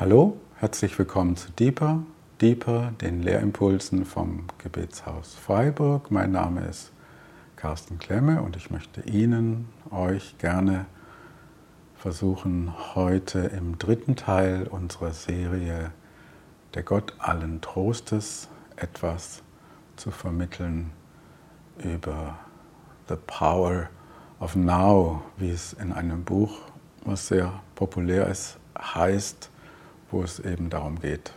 Hallo, herzlich willkommen zu Deeper, Deeper, den Lehrimpulsen vom Gebetshaus Freiburg. Mein Name ist Carsten Klemme und ich möchte Ihnen, euch gerne versuchen, heute im dritten Teil unserer Serie Der Gott allen Trostes etwas zu vermitteln über The Power of Now, wie es in einem Buch, was sehr populär ist, heißt, wo es eben darum geht,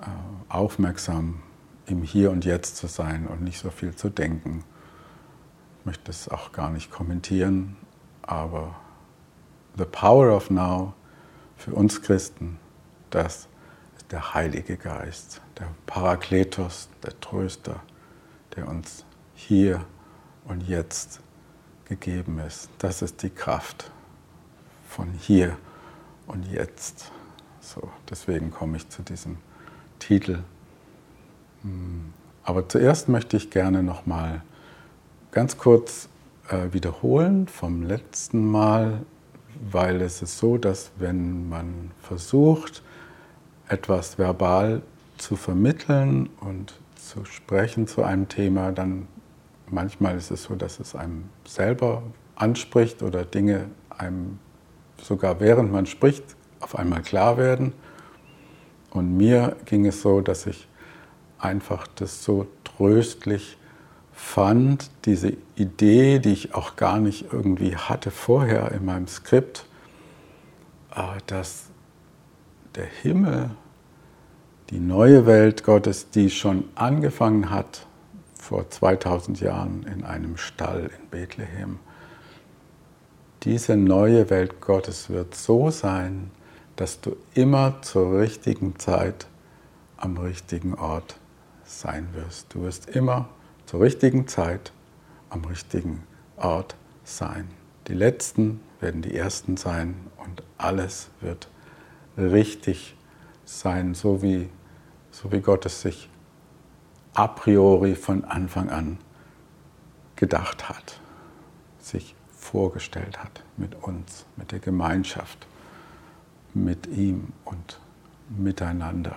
äh, aufmerksam im Hier und Jetzt zu sein und nicht so viel zu denken. Ich möchte es auch gar nicht kommentieren, aber the power of now für uns Christen, das ist der Heilige Geist, der Parakletos, der Tröster, der uns hier und jetzt gegeben ist. Das ist die Kraft von hier und jetzt. So, deswegen komme ich zu diesem Titel. Hm, aber zuerst möchte ich gerne noch mal ganz kurz äh, wiederholen vom letzten Mal, weil es ist so, dass wenn man versucht, etwas verbal zu vermitteln und zu sprechen zu einem Thema, dann manchmal ist es so, dass es einem selber anspricht oder Dinge einem sogar während man spricht auf einmal klar werden. Und mir ging es so, dass ich einfach das so tröstlich fand, diese Idee, die ich auch gar nicht irgendwie hatte vorher in meinem Skript, äh, dass der Himmel, die neue Welt Gottes, die schon angefangen hat vor 2000 Jahren in einem Stall in Bethlehem, diese neue Welt Gottes wird so sein, dass du immer zur richtigen Zeit am richtigen Ort sein wirst. Du wirst immer zur richtigen Zeit am richtigen Ort sein. Die Letzten werden die Ersten sein und alles wird richtig sein, so wie, so wie Gott es sich a priori von Anfang an gedacht hat, sich vorgestellt hat mit uns, mit der Gemeinschaft mit ihm und miteinander.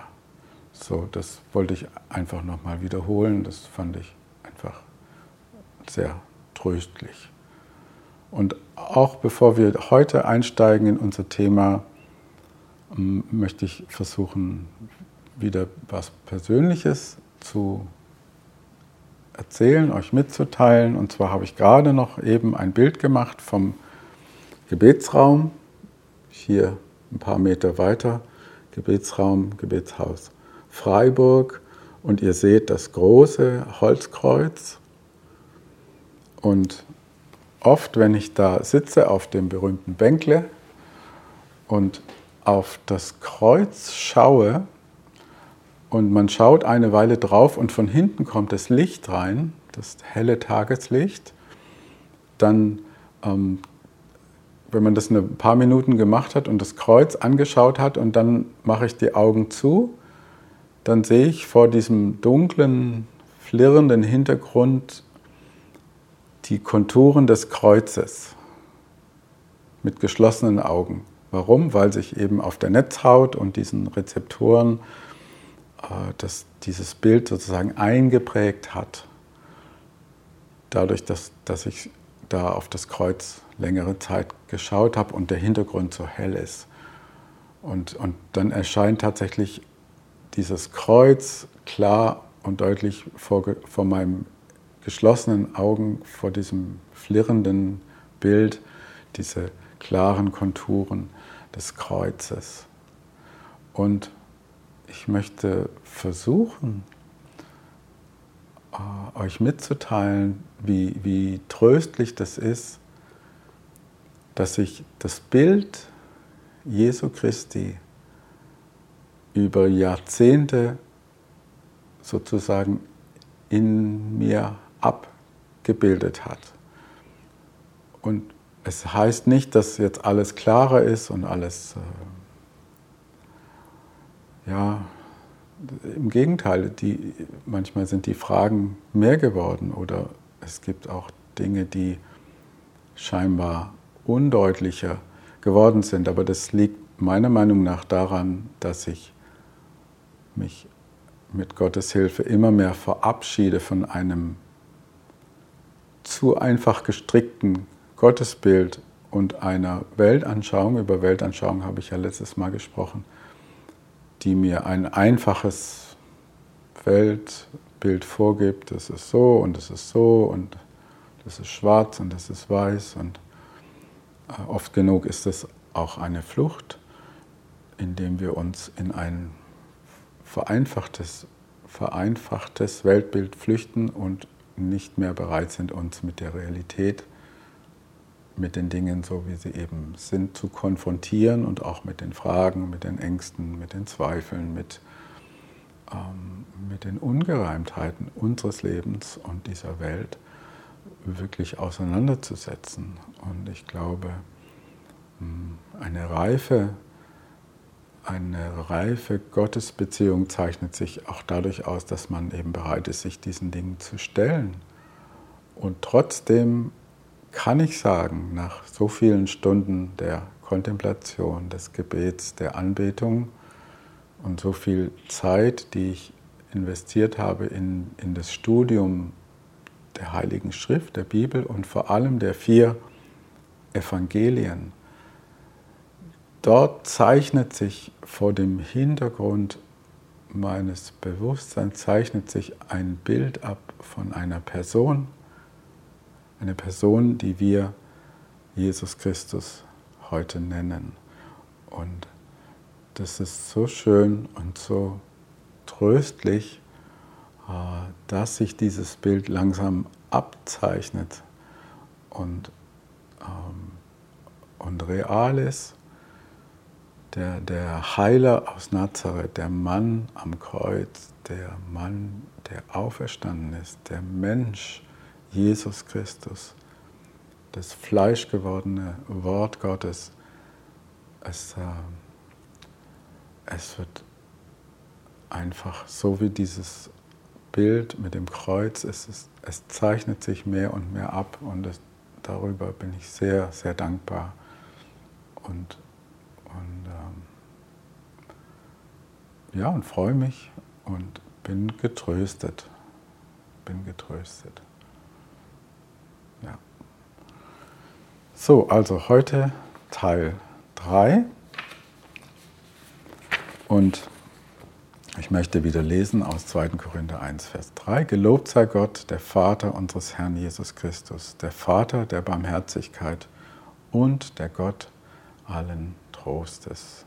So, das wollte ich einfach nochmal wiederholen. Das fand ich einfach sehr tröstlich. Und auch bevor wir heute einsteigen in unser Thema, möchte ich versuchen, wieder was Persönliches zu erzählen, euch mitzuteilen. Und zwar habe ich gerade noch eben ein Bild gemacht vom Gebetsraum hier ein paar Meter weiter, Gebetsraum, Gebetshaus Freiburg. Und ihr seht das große Holzkreuz. Und oft, wenn ich da sitze auf dem berühmten Bänkle und auf das Kreuz schaue, und man schaut eine Weile drauf und von hinten kommt das Licht rein, das helle Tageslicht, dann ähm, wenn man das ein paar Minuten gemacht hat und das Kreuz angeschaut hat und dann mache ich die Augen zu, dann sehe ich vor diesem dunklen, flirrenden Hintergrund die Konturen des Kreuzes mit geschlossenen Augen. Warum? Weil sich eben auf der Netzhaut und diesen Rezeptoren äh, das, dieses Bild sozusagen eingeprägt hat. Dadurch, dass, dass ich da auf das Kreuz längere Zeit geschaut habe und der Hintergrund so hell ist. Und, und dann erscheint tatsächlich dieses Kreuz klar und deutlich vor, vor meinen geschlossenen Augen, vor diesem flirrenden Bild, diese klaren Konturen des Kreuzes. Und ich möchte versuchen, äh, euch mitzuteilen, wie, wie tröstlich das ist, dass sich das Bild Jesu Christi über Jahrzehnte sozusagen in mir abgebildet hat. Und es heißt nicht, dass jetzt alles klarer ist und alles, äh, ja, im Gegenteil, die, manchmal sind die Fragen mehr geworden oder es gibt auch Dinge, die scheinbar undeutlicher geworden sind. Aber das liegt meiner Meinung nach daran, dass ich mich mit Gottes Hilfe immer mehr verabschiede von einem zu einfach gestrickten Gottesbild und einer Weltanschauung, über Weltanschauung habe ich ja letztes Mal gesprochen, die mir ein einfaches Weltbild vorgibt, das ist so und das ist so und das ist schwarz und das ist weiß und äh, oft genug ist es auch eine Flucht, indem wir uns in ein vereinfachtes, vereinfachtes Weltbild flüchten und nicht mehr bereit sind, uns mit der Realität mit den Dingen, so wie sie eben sind, zu konfrontieren und auch mit den Fragen, mit den Ängsten, mit den Zweifeln, mit, ähm, mit den Ungereimtheiten unseres Lebens und dieser Welt wirklich auseinanderzusetzen. Und ich glaube, hm, eine reife, eine reife Gottesbeziehung zeichnet sich auch dadurch aus, dass man eben bereit ist, sich diesen Dingen zu stellen. Und trotzdem kann ich sagen, nach so vielen Stunden der Kontemplation, des Gebets, der Anbetung und so viel Zeit, die ich investiert habe in, in das Studium der Heiligen Schrift, der Bibel und vor allem der vier Evangelien, dort zeichnet sich vor dem Hintergrund meines Bewusstseins, zeichnet sich ein Bild ab von einer Person, eine Person, die wir Jesus Christus heute nennen. Und das ist so schön und so tröstlich, äh, dass sich dieses Bild langsam abzeichnet und, ähm, und real ist. Der, der Heiler aus Nazareth, der Mann am Kreuz, der Mann, der auferstanden ist, der Mensch, Jesus Christus, das fleischgewordene Wort Gottes, es, äh, es wird einfach so wie dieses Bild mit dem Kreuz, es, ist, es zeichnet sich mehr und mehr ab und es, darüber bin ich sehr, sehr dankbar und, und ähm, ja, und freue mich und bin getröstet, bin getröstet. So, also heute Teil 3 und ich möchte wieder lesen aus 2. Korinther 1, Vers 3. Gelobt sei Gott, der Vater unseres Herrn Jesus Christus, der Vater der Barmherzigkeit und der Gott allen Trostes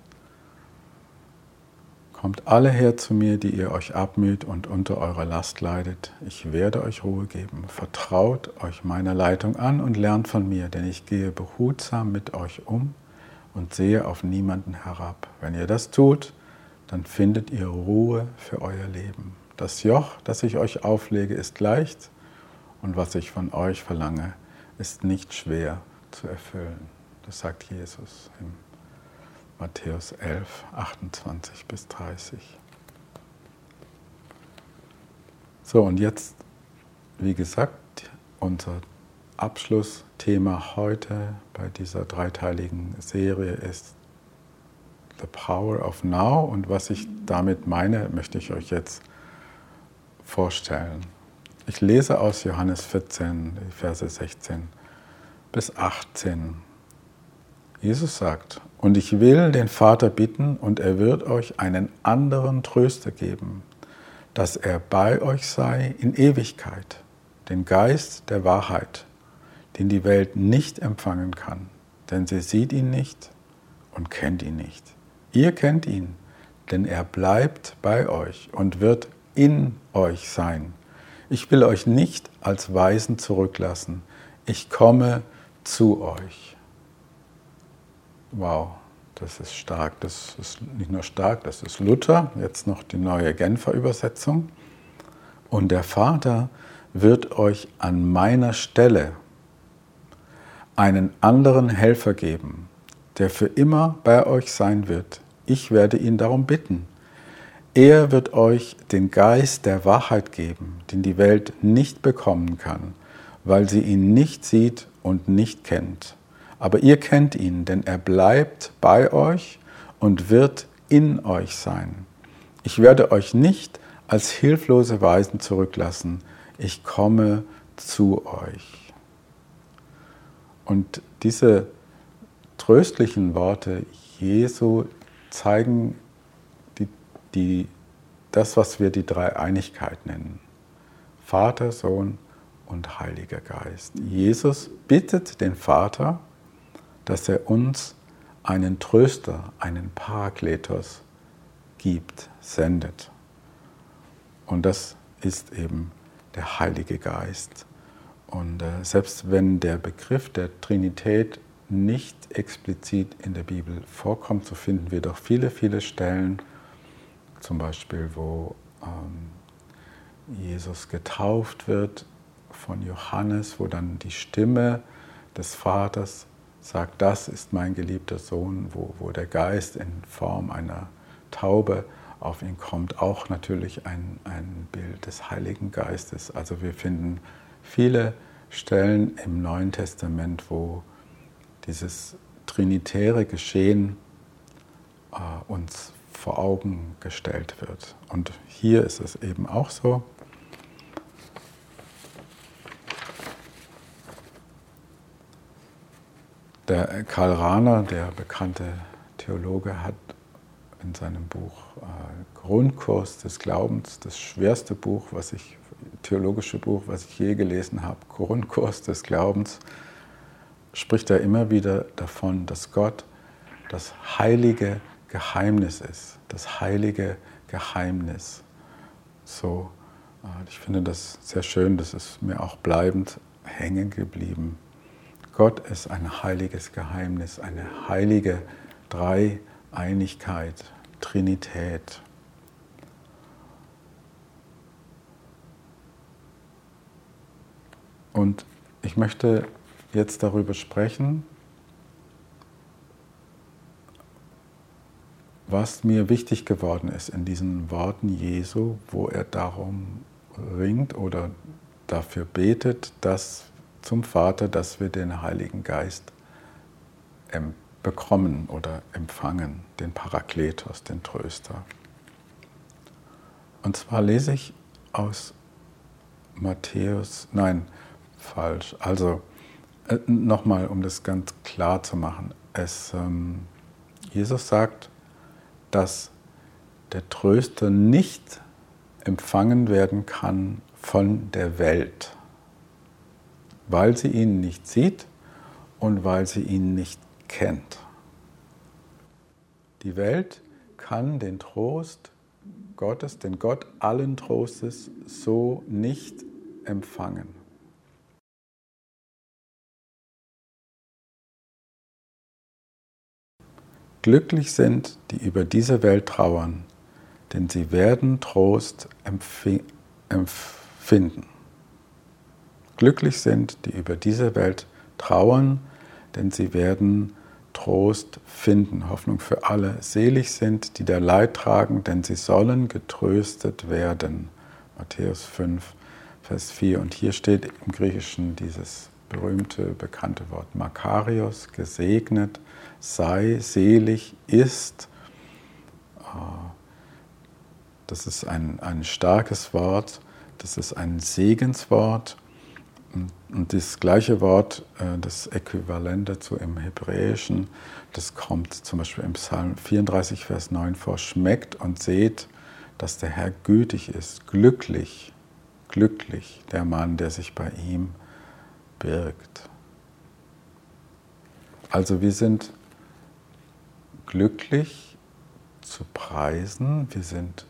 Kommt alle her zu mir, die ihr euch abmüht und unter eurer Last leidet. Ich werde euch Ruhe geben. Vertraut euch meiner Leitung an und lernt von mir, denn ich gehe behutsam mit euch um und sehe auf niemanden herab. Wenn ihr das tut, dann findet ihr Ruhe für euer Leben. Das Joch, das ich euch auflege, ist leicht und was ich von euch verlange, ist nicht schwer zu erfüllen. Das sagt Jesus im Matthäus 11, 28 bis 30. So, und jetzt, wie gesagt, unser Abschlussthema heute bei dieser dreiteiligen Serie ist The Power of Now. Und was ich damit meine, möchte ich euch jetzt vorstellen. Ich lese aus Johannes 14, die Verse 16 bis 18. Jesus sagt, und ich will den Vater bitten, und er wird euch einen anderen Tröster geben, dass er bei euch sei in Ewigkeit, den Geist der Wahrheit, den die Welt nicht empfangen kann, denn sie sieht ihn nicht und kennt ihn nicht. Ihr kennt ihn, denn er bleibt bei euch und wird in euch sein. Ich will euch nicht als Weisen zurücklassen, ich komme zu euch. Wow, das ist stark. Das ist nicht nur stark, das ist Luther, jetzt noch die neue Genfer Übersetzung. Und der Vater wird euch an meiner Stelle einen anderen Helfer geben, der für immer bei euch sein wird. Ich werde ihn darum bitten. Er wird euch den Geist der Wahrheit geben, den die Welt nicht bekommen kann, weil sie ihn nicht sieht und nicht kennt aber ihr kennt ihn, denn er bleibt bei euch und wird in euch sein. Ich werde euch nicht als hilflose Weisen zurücklassen. Ich komme zu euch. Und diese tröstlichen Worte Jesu zeigen die, die, das, was wir die Dreieinigkeit nennen. Vater, Sohn und Heiliger Geist. Jesus bittet den Vater, dass er uns einen Tröster, einen Parakletos gibt, sendet. Und das ist eben der Heilige Geist. Und äh, selbst wenn der Begriff der Trinität nicht explizit in der Bibel vorkommt, so finden wir doch viele, viele Stellen, zum Beispiel wo ähm, Jesus getauft wird von Johannes, wo dann die Stimme des Vaters sagt, das ist mein geliebter Sohn, wo, wo der Geist in Form einer Taube auf ihn kommt, auch natürlich ein, ein Bild des Heiligen Geistes. Also wir finden viele Stellen im Neuen Testament, wo dieses trinitäre Geschehen äh, uns vor Augen gestellt wird. Und hier ist es eben auch so. Der Karl Rahner, der bekannte Theologe, hat in seinem Buch äh, Grundkurs des Glaubens, das schwerste Buch, was ich, theologische Buch, was ich je gelesen habe, Grundkurs des Glaubens, spricht er immer wieder davon, dass Gott das heilige Geheimnis ist, das heilige Geheimnis. So, äh, ich finde das sehr schön, das ist mir auch bleibend hängen geblieben. Gott ist ein heiliges Geheimnis, eine heilige Dreieinigkeit, Trinität. Und ich möchte jetzt darüber sprechen, was mir wichtig geworden ist in diesen Worten Jesu, wo er darum ringt oder dafür betet, dass zum Vater, dass wir den Heiligen Geist bekommen oder empfangen, den Parakletos, den Tröster. Und zwar lese ich aus Matthäus, nein, falsch, also äh, Nochmal, um das ganz klar zu machen. Es, ähm, Jesus sagt, dass der Tröster nicht empfangen werden kann von der Welt, weil sie ihn nicht sieht und weil sie ihn nicht kennt. Die Welt kann den Trost Gottes, den Gott allen Trostes, so nicht empfangen. Glücklich sind, die über diese Welt trauern, denn sie werden Trost empfinden. Glücklich sind, die über diese Welt trauern, denn sie werden Trost finden, Hoffnung für alle. Selig sind, die der Leid tragen, denn sie sollen getröstet werden. Matthäus 5, Vers 4. Und hier steht im Griechischen dieses berühmte, bekannte Wort Makarios, gesegnet, sei, selig, ist. Ah, das ist ein, ein starkes Wort, das ist ein Segenswort. Und das gleiche Wort, äh, das Äquivalent dazu im Hebräischen, das kommt zum Beispiel im Psalm 34, Vers 9 vor, schmeckt und seht, dass der Herr gütig ist, glücklich, glücklich der Mann, der sich bei ihm birgt. Also wir sind glücklich zu preisen, wir sind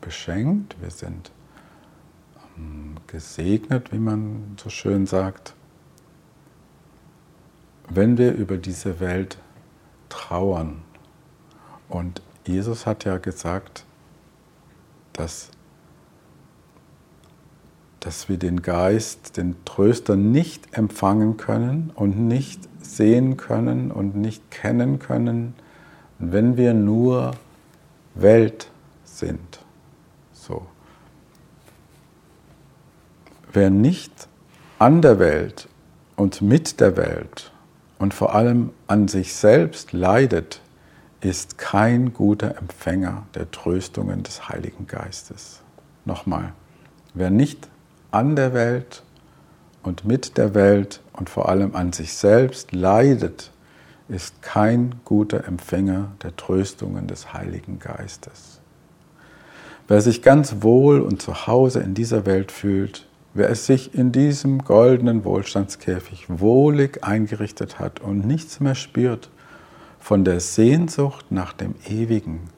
beschenkt, wir sind gesegnet, wie man so schön sagt, wenn wir über diese Welt trauern. Und Jesus hat ja gesagt, dass dass wir den Geist, den Tröster nicht empfangen können und nicht sehen können und nicht kennen können, wenn wir nur Welt sind. So. Wer nicht an der Welt und mit der Welt und vor allem an sich selbst leidet, ist kein guter Empfänger der Tröstungen des Heiligen Geistes. Nochmal, wer nicht an der Welt und mit der Welt und vor allem an sich selbst leidet, ist kein guter Empfänger der Tröstungen des Heiligen Geistes. Wer sich ganz wohl und zu Hause in dieser Welt fühlt, wer es sich in diesem goldenen Wohlstandskäfig wohlig eingerichtet hat und nichts mehr spürt von der Sehnsucht nach dem Ewigen,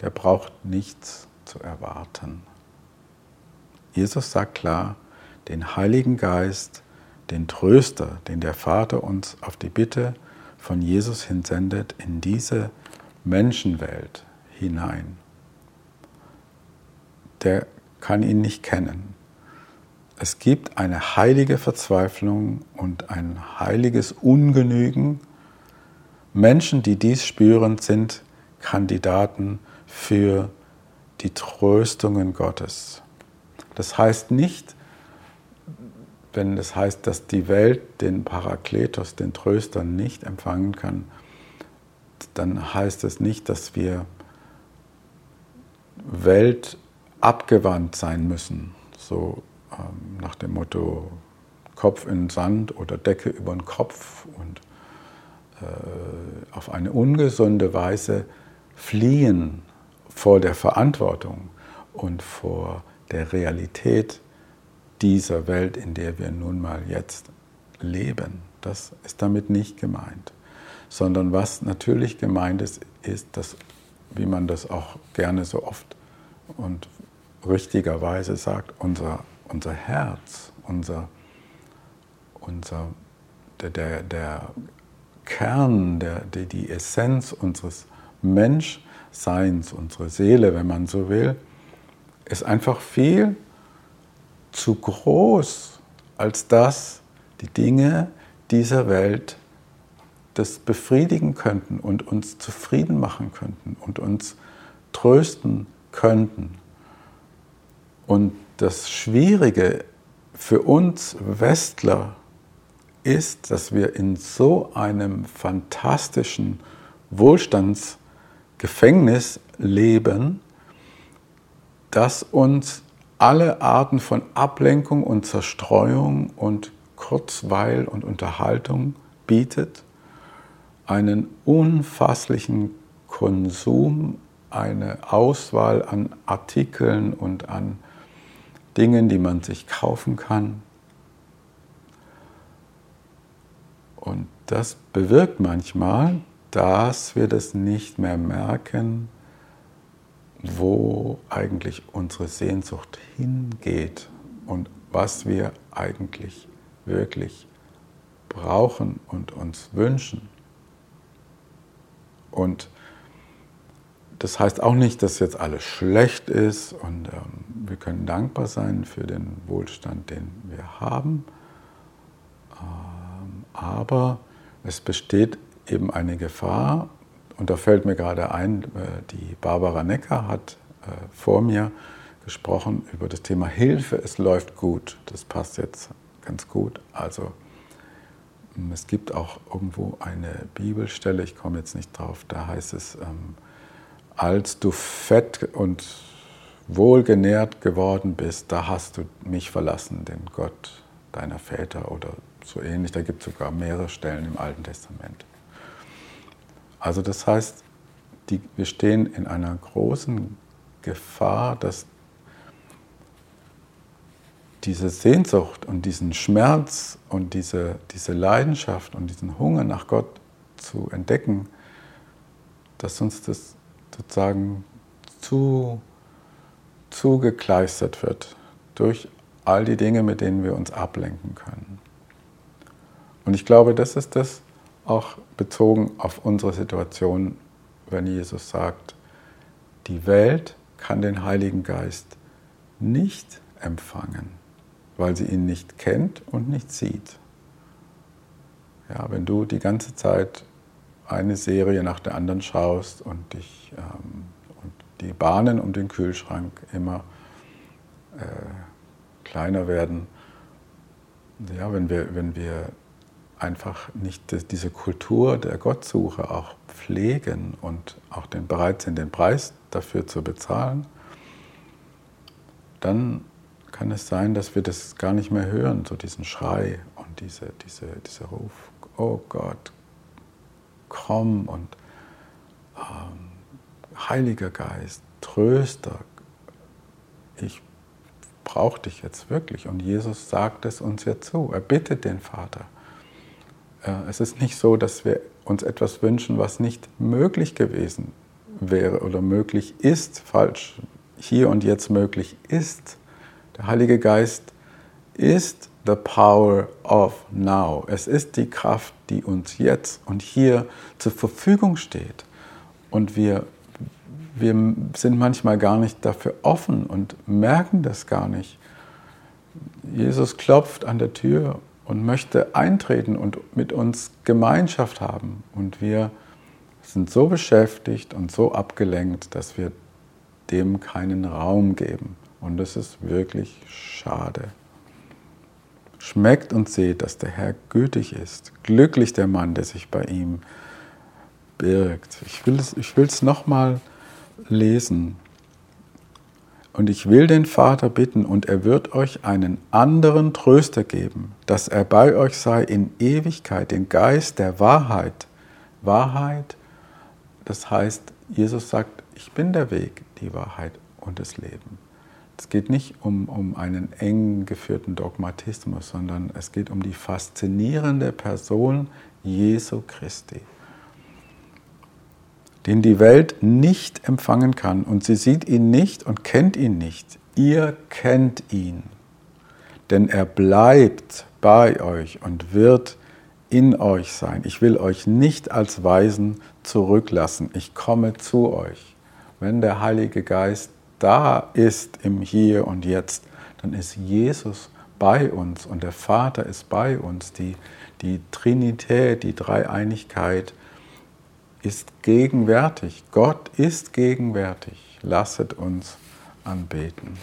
der braucht nichts zu erwarten. Jesus sagt klar, den Heiligen Geist, den Tröster, den der Vater uns auf die Bitte von Jesus hinsendet, in diese Menschenwelt hinein. Der kann ihn nicht kennen. Es gibt eine heilige Verzweiflung und ein heiliges Ungenügen. Menschen, die dies spüren, sind Kandidaten für die Tröstungen Gottes. Das heißt nicht, wenn das heißt, dass die Welt den Parakletos, den Tröster, nicht empfangen kann, dann heißt es nicht, dass wir weltabgewandt sein müssen. So ähm, nach dem Motto Kopf in den Sand oder Decke über den Kopf und äh, auf eine ungesunde Weise fliehen vor der Verantwortung und vor der Realität dieser Welt, in der wir nun mal jetzt leben. Das ist damit nicht gemeint. Sondern was natürlich gemeint ist, ist, dass, wie man das auch gerne so oft und richtigerweise sagt, unser, unser Herz, unser, unser, der, der, der Kern, der, die, die Essenz unseres Menschseins, unsere Seele, wenn man so will, ist einfach viel zu groß, als dass die Dinge dieser Welt das befriedigen könnten und uns zufrieden machen könnten und uns trösten könnten. Und das Schwierige für uns Westler ist, dass wir in so einem fantastischen Wohlstandsgefängnis leben, das uns alle Arten von Ablenkung und Zerstreuung und Kurzweil und Unterhaltung bietet, einen unfasslichen Konsum, eine Auswahl an Artikeln und an Dingen, die man sich kaufen kann. Und das bewirkt manchmal, dass wir das nicht mehr merken, wo eigentlich unsere Sehnsucht hingeht und was wir eigentlich wirklich brauchen und uns wünschen. Und das heißt auch nicht, dass jetzt alles schlecht ist und ähm, wir können dankbar sein für den Wohlstand, den wir haben. Ähm, aber es besteht eben eine Gefahr, und da fällt mir gerade ein, äh, die Barbara Necker hat äh, vor mir gesprochen über das Thema Hilfe, es läuft gut. Das passt jetzt ganz gut. Also mm, es gibt auch irgendwo eine Bibelstelle, ich komme jetzt nicht drauf, da heißt es, ähm, als du fett und wohlgenährt geworden bist, da hast du mich verlassen, den Gott deiner Väter oder so ähnlich. Da gibt es sogar mehrere Stellen im Alten Testament. Also das heißt, die, wir stehen in einer großen Gefahr, dass diese Sehnsucht und diesen Schmerz und diese, diese Leidenschaft und diesen Hunger nach Gott zu entdecken, dass uns das sozusagen zu, zugekleistert wird durch all die Dinge, mit denen wir uns ablenken können. Und ich glaube, das ist das, auch bezogen auf unsere Situation, wenn Jesus sagt, die Welt kann den Heiligen Geist nicht empfangen, weil sie ihn nicht kennt und nicht sieht. Ja, wenn du die ganze Zeit eine Serie nach der anderen schaust und, dich, ähm, und die Bahnen um den Kühlschrank immer äh, kleiner werden, ja, wenn wir, wenn wir einfach nicht diese Kultur der Gottsuche auch pflegen und auch den, bereit sind, den Preis dafür zu bezahlen, dann kann es sein, dass wir das gar nicht mehr hören, so diesen Schrei und diese, diese, dieser Ruf, oh Gott, komm und ähm, Heiliger Geist, Tröster, ich brauche dich jetzt wirklich. Und Jesus sagt es uns ja zu, er bittet den Vater. Äh, es ist nicht so, dass wir uns etwas wünschen, was nicht möglich gewesen wäre oder möglich ist, falsch, hier und jetzt möglich ist. Der Heilige Geist ist the power of now. Es ist die Kraft, die uns jetzt und hier zur Verfügung steht. Und wir, wir sind manchmal gar nicht dafür offen und merken das gar nicht. Jesus klopft an der Tür und möchte eintreten und mit uns Gemeinschaft haben. Und wir sind so beschäftigt und so abgelenkt, dass wir dem keinen Raum geben. Und das ist wirklich schade. Schmeckt und seht, dass der Herr gütig ist. Glücklich der Mann, der sich bei ihm birgt. Ich will es, ich nochmal lesen. Und ich will den Vater bitten, und er wird euch einen anderen Tröster geben, dass er bei euch sei in Ewigkeit, den Geist der Wahrheit. Wahrheit, das heißt, Jesus sagt, ich bin der Weg, die Wahrheit und das Leben. Es geht nicht um, um einen eng geführten Dogmatismus, sondern es geht um die faszinierende Person Jesu Christi den die Welt nicht empfangen kann und sie sieht ihn nicht und kennt ihn nicht. Ihr kennt ihn, denn er bleibt bei euch und wird in euch sein. Ich will euch nicht als Weisen zurücklassen. Ich komme zu euch. Wenn der Heilige Geist da ist im Hier und Jetzt, dann ist Jesus bei uns und der Vater ist bei uns. Die, die Trinität, die Dreieinigkeit ist gegenwärtig. Gott ist gegenwärtig. Lasset uns anbeten.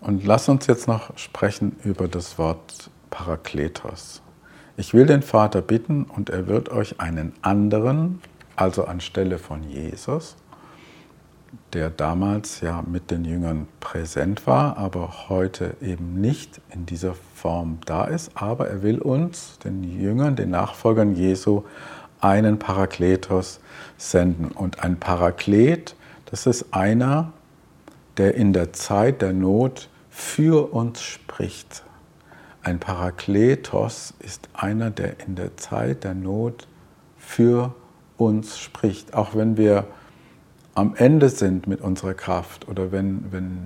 Und lass uns jetzt noch sprechen über das Wort Parakletos. Ich will den Vater bitten und er wird euch einen anderen, also anstelle von Jesus, der damals ja mit den Jüngern präsent war, aber heute eben nicht in dieser Form da ist. Aber er will uns, den Jüngern, den Nachfolgern Jesu, einen Parakletos senden. Und ein Paraklet, das ist einer, der in der Zeit der Not für uns spricht. Ein Parakletos ist einer, der in der Zeit der Not für uns spricht. Auch wenn wir am Ende sind mit unserer Kraft oder wenn, wenn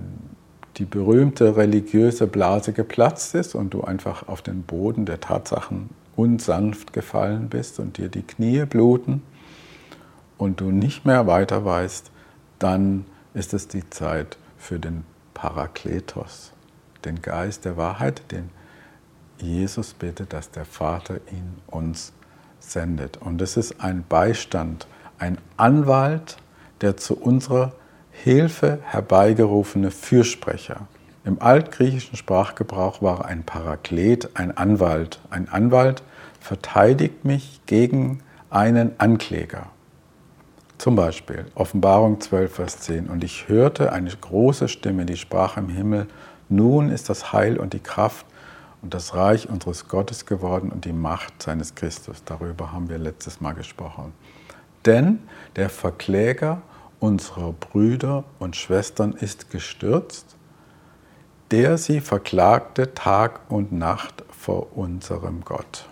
die berühmte religiöse Blase geplatzt ist und du einfach auf den Boden der Tatsachen unsanft gefallen bist und dir die Knie bluten und du nicht mehr weiter weißt, dann ist es die Zeit für den Parakletos, den Geist der Wahrheit, den Jesus bittet, dass der Vater ihn uns sendet. Und es ist ein Beistand, ein Anwalt, der zu unserer Hilfe herbeigerufene Fürsprecher. Im altgriechischen Sprachgebrauch war ein Paraklet ein Anwalt. Ein Anwalt verteidigt mich gegen einen Ankläger. Zum Beispiel Offenbarung 12, Vers 10. Und ich hörte eine große Stimme, die sprach im Himmel, nun ist das Heil und die Kraft und das Reich unseres Gottes geworden und die Macht seines Christus. Darüber haben wir letztes Mal gesprochen. Denn der Verkläger unserer Brüder und Schwestern ist gestürzt, der sie verklagte Tag und Nacht vor unserem Gott.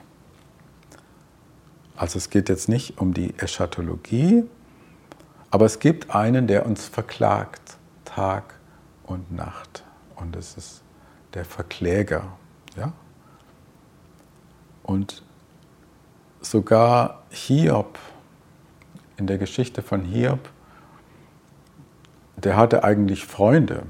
Also es geht jetzt nicht um die Eschatologie, aber es gibt einen, der uns verklagt, Tag und Nacht. Und es ist der Verkläger. Ja? Und sogar Hiob, in der Geschichte von Hiob, der hatte eigentlich Freunde.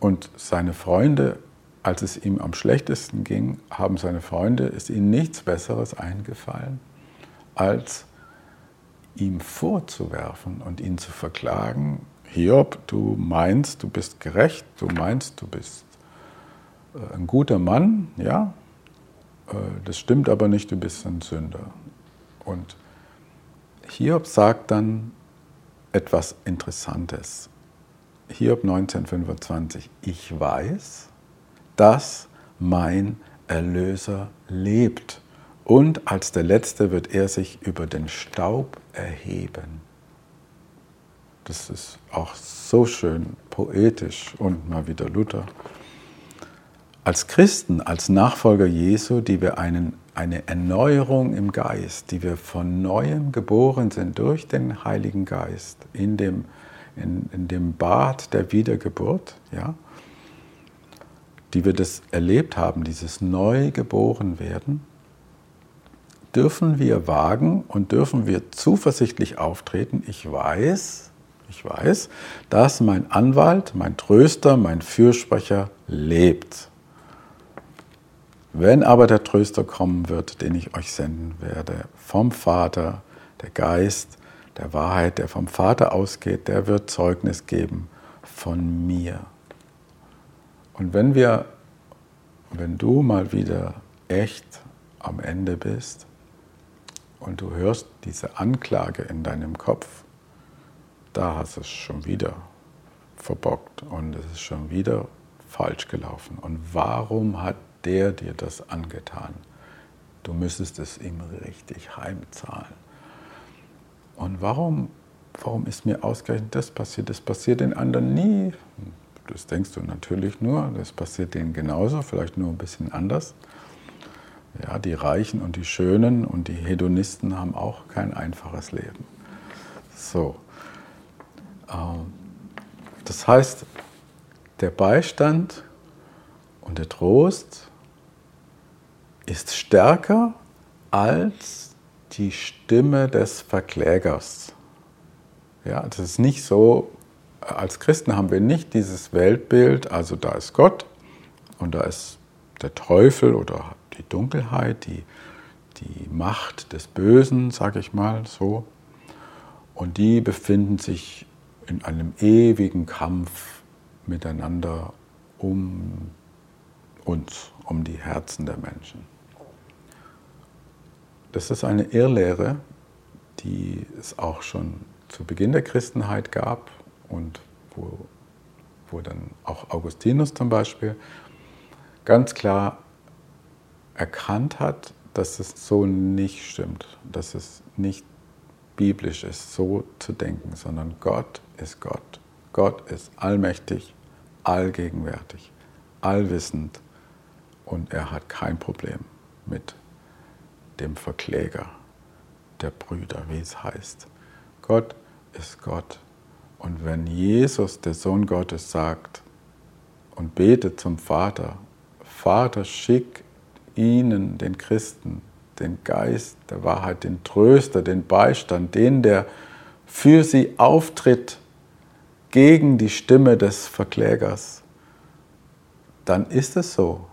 Und seine Freunde, als es ihm am schlechtesten ging, haben seine Freunde, ist ihnen nichts Besseres eingefallen, als ihm vorzuwerfen und ihn zu verklagen, Hiob, du meinst, du bist gerecht, du meinst, du bist ein guter Mann, ja, äh, das stimmt aber nicht, du bist ein Sünder. Und Hiob sagt dann etwas Interessantes. Hiob 1925, ich weiß, dass mein Erlöser lebt und als der Letzte wird er sich über den Staub erheben. Das ist auch so schön poetisch und mal wieder Luther. Als Christen, als Nachfolger Jesu, die wir einen, eine Erneuerung im Geist, die wir von neuem geboren sind durch den Heiligen Geist, in dem, in, in dem Bad der Wiedergeburt, ja, die wir das erlebt haben, dieses Neugeborenwerden, dürfen wir wagen und dürfen wir zuversichtlich auftreten. Ich weiß, ich weiß, dass mein Anwalt, mein Tröster, mein Fürsprecher lebt. Wenn aber der Tröster kommen wird, den ich euch senden werde, vom Vater, der Geist der Wahrheit, der vom Vater ausgeht, der wird Zeugnis geben von mir. Und wenn wir, wenn du mal wieder echt am Ende bist und du hörst diese Anklage in deinem Kopf, da hast du es schon wieder verbockt und es ist schon wieder falsch gelaufen. Und warum hat der dir das angetan? Du müsstest es ihm richtig heimzahlen. Und warum, warum ist mir ausgerechnet das passiert? Das passiert den anderen nie. Das denkst du natürlich nur, das passiert denen genauso, vielleicht nur ein bisschen anders. Ja, die Reichen und die Schönen und die Hedonisten haben auch kein einfaches Leben. So. Ähm, das heißt, der Beistand und der Trost ist stärker als die Stimme des Verklägers. Ja, das ist nicht so, als Christen haben wir nicht dieses Weltbild, also da ist Gott und da ist der Teufel oder die Dunkelheit, die, die Macht des Bösen, sage ich mal so. Und die befinden sich in einem ewigen Kampf miteinander um uns, um die Herzen der Menschen. Das ist eine Irrlehre, die es auch schon zu Beginn der Christenheit gab und wo, wo dann auch Augustinus zum Beispiel ganz klar erkannt hat, dass es so nicht stimmt, dass es nicht biblisch ist, so zu denken, sondern Gott ist Gott. Gott ist allmächtig, allgegenwärtig, allwissend und er hat kein Problem mit dem Verkläger der Brüder, wie es heißt. Gott ist Gott. Und wenn Jesus, der Sohn Gottes, sagt und betet zum Vater, Vater, schick ihnen, den Christen, den Geist der Wahrheit, den Tröster, den Beistand, den, der für sie auftritt gegen die Stimme des Verklägers, dann ist es so.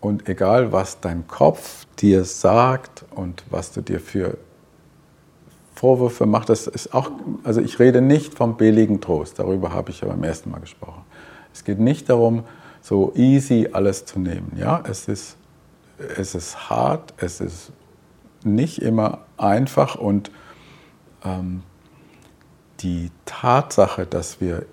Und egal, was dein Kopf dir sagt und was du dir für Vorwürfe machst, das ist auch, also ich rede nicht vom billigen Trost, darüber habe ich ja beim ersten Mal gesprochen. Es geht nicht darum, so easy alles zu nehmen. Ja, es ist, es ist hart, es ist nicht immer einfach und ähm, die Tatsache, dass wir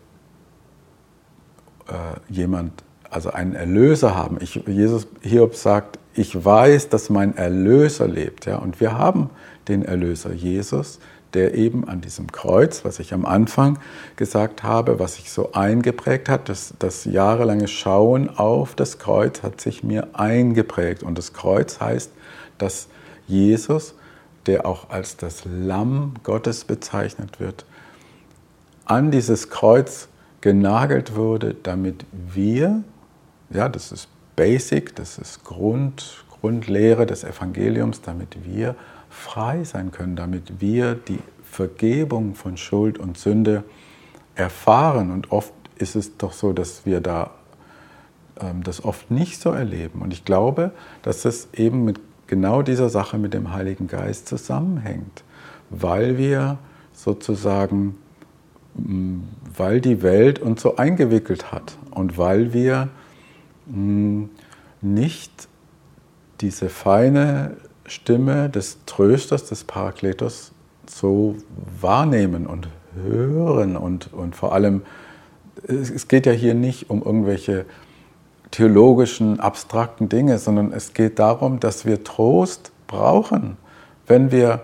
äh, jemand also einen Erlöser haben. Ich, Jesus Hiob sagt, ich weiß, dass mein Erlöser lebt. Ja? Und wir haben den Erlöser Jesus, der eben an diesem Kreuz, was ich am Anfang gesagt habe, was sich so eingeprägt hat, das, das jahrelange Schauen auf das Kreuz hat sich mir eingeprägt. Und das Kreuz heißt, dass Jesus, der auch als das Lamm Gottes bezeichnet wird, an dieses Kreuz genagelt wurde, damit wir ja, das ist Basic, das ist Grund, Grundlehre des Evangeliums, damit wir frei sein können, damit wir die Vergebung von Schuld und Sünde erfahren. Und oft ist es doch so, dass wir da ähm, das oft nicht so erleben. Und ich glaube, dass es eben mit genau dieser Sache mit dem Heiligen Geist zusammenhängt, weil wir sozusagen weil die Welt uns so eingewickelt hat und weil wir nicht diese feine Stimme des Trösters, des Parakletos so wahrnehmen und hören und, und vor allem, es geht ja hier nicht um irgendwelche theologischen, abstrakten Dinge, sondern es geht darum, dass wir Trost brauchen, wenn wir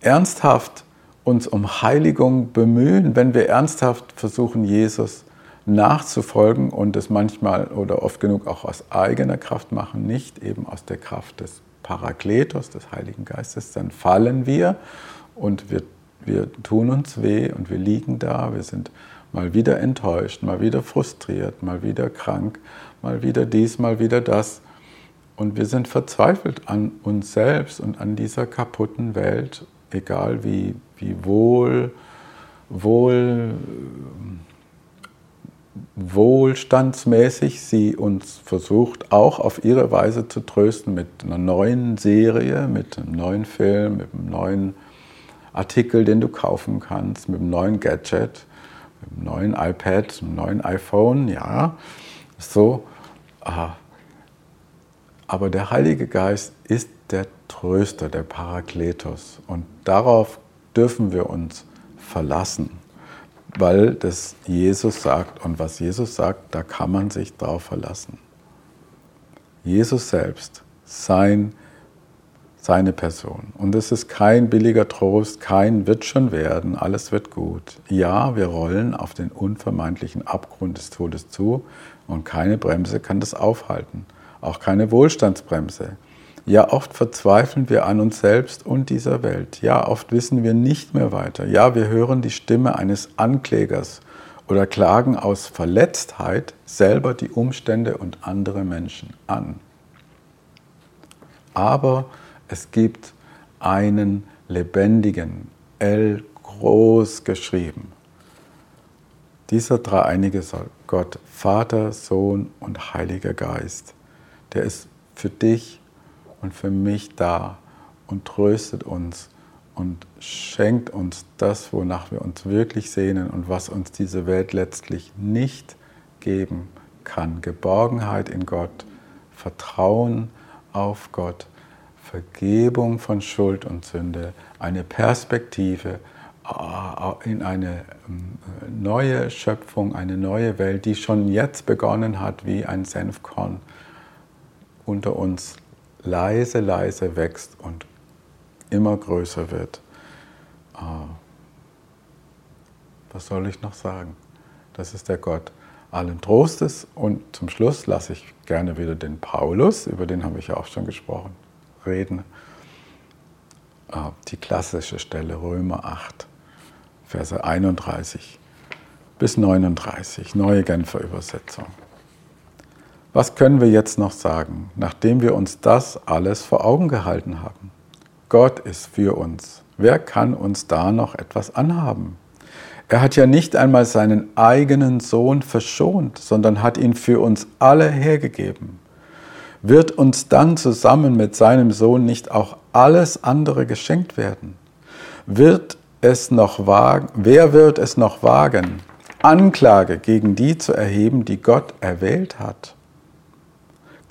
ernsthaft uns um Heiligung bemühen, wenn wir ernsthaft versuchen, Jesus nachzufolgen und es manchmal oder oft genug auch aus eigener Kraft machen, nicht eben aus der Kraft des Parakletos, des Heiligen Geistes, dann fallen wir und wir, wir tun uns weh und wir liegen da, wir sind mal wieder enttäuscht, mal wieder frustriert, mal wieder krank, mal wieder dies, mal wieder das. Und wir sind verzweifelt an uns selbst und an dieser kaputten Welt, egal wie, wie wohl, wohl, wohlstandsmäßig sie uns versucht, auch auf ihre Weise zu trösten mit einer neuen Serie, mit einem neuen Film, mit einem neuen Artikel, den du kaufen kannst, mit einem neuen Gadget, mit einem neuen iPad, einem neuen iPhone, ja, so. Aber der Heilige Geist ist der Tröster, der Parakletos. Und darauf dürfen wir uns verlassen, weil das Jesus sagt. Und was Jesus sagt, da kann man sich drauf verlassen. Jesus selbst, sein seine Person. Und es ist kein billiger Trost, kein wird schon werden, alles wird gut. Ja, wir rollen auf den unvermeidlichen Abgrund des Todes zu und keine Bremse kann das aufhalten, auch keine Wohlstandsbremse. Ja, oft verzweifeln wir an uns selbst und dieser Welt. Ja, oft wissen wir nicht mehr weiter. Ja, wir hören die Stimme eines Anklägers oder klagen aus Verletztheit selber die Umstände und andere Menschen an. Aber es gibt einen lebendigen, L groß geschrieben. Dieser dreieinige Gott, Vater, Sohn und Heiliger Geist, der ist für dich und für mich da und tröstet uns und schenkt uns das, wonach wir uns wirklich sehnen und was uns diese Welt letztlich nicht geben kann. Geborgenheit in Gott, Vertrauen auf Gott Vergebung von Schuld und Sünde, eine Perspektive äh, in eine ähm, neue Schöpfung, eine neue Welt, die schon jetzt begonnen hat, wie ein Senfkorn unter uns leise, leise wächst und immer größer wird. Äh, was soll ich noch sagen? Das ist der Gott allen Trostes. Und zum Schluss lasse ich gerne wieder den Paulus, über den habe ich ja auch schon gesprochen reden. Ah, die klassische Stelle Römer 8, Verse 31 bis 39, neue Genfer Übersetzung. Was können wir jetzt noch sagen, nachdem wir uns das alles vor Augen gehalten haben? Gott ist für uns. Wer kann uns da noch etwas anhaben? Er hat ja nicht einmal seinen eigenen Sohn verschont, sondern hat ihn für uns alle hergegeben wird uns dann zusammen mit seinem Sohn nicht auch alles andere geschenkt werden? Wird es noch wagen, wer wird es noch wagen, Anklage gegen die zu erheben, die Gott erwählt hat?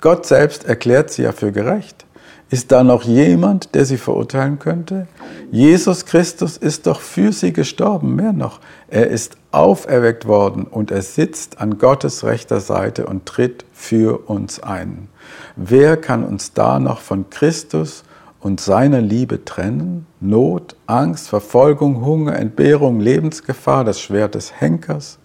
Gott selbst erklärt sie ja für gerecht. Ist da noch jemand, der sie verurteilen könnte? Jesus Christus ist doch für sie gestorben, mehr noch. Er ist auferweckt worden und er sitzt an Gottes rechter Seite und tritt für uns ein. Wer kann uns da noch von Christus und seiner Liebe trennen? Not, Angst, Verfolgung, Hunger, Entbehrung, Lebensgefahr, das Schwert des Henkers?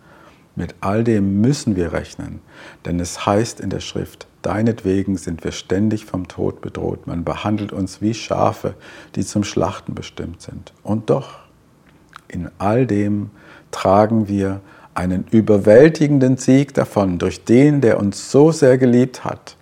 Mit all dem müssen wir rechnen, denn es heißt in der Schrift, Deinetwegen sind wir ständig vom Tod bedroht. Man behandelt uns wie Schafe, die zum Schlachten bestimmt sind. Und doch, in all dem tragen wir einen überwältigenden Sieg davon durch den, der uns so sehr geliebt hat.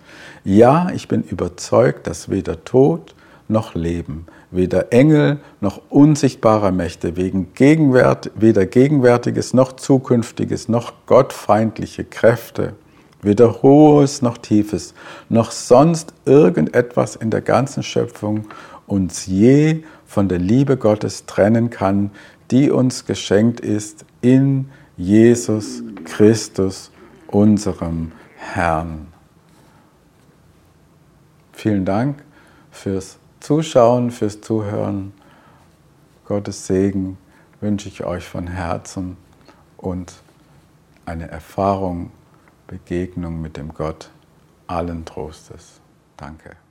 Ja, ich bin überzeugt, dass weder Tod noch Leben, weder Engel noch unsichtbarer Mächte, wegen Gegenwart, weder Gegenwärtiges noch Zukünftiges noch gottfeindliche Kräfte Weder Hohes noch Tiefes, noch sonst irgendetwas in der ganzen Schöpfung uns je von der Liebe Gottes trennen kann, die uns geschenkt ist in Jesus Christus, unserem Herrn. Vielen Dank fürs Zuschauen, fürs Zuhören. Gottes Segen wünsche ich euch von Herzen und eine Erfahrung, Begegnung mit dem Gott allen Trostes. Danke.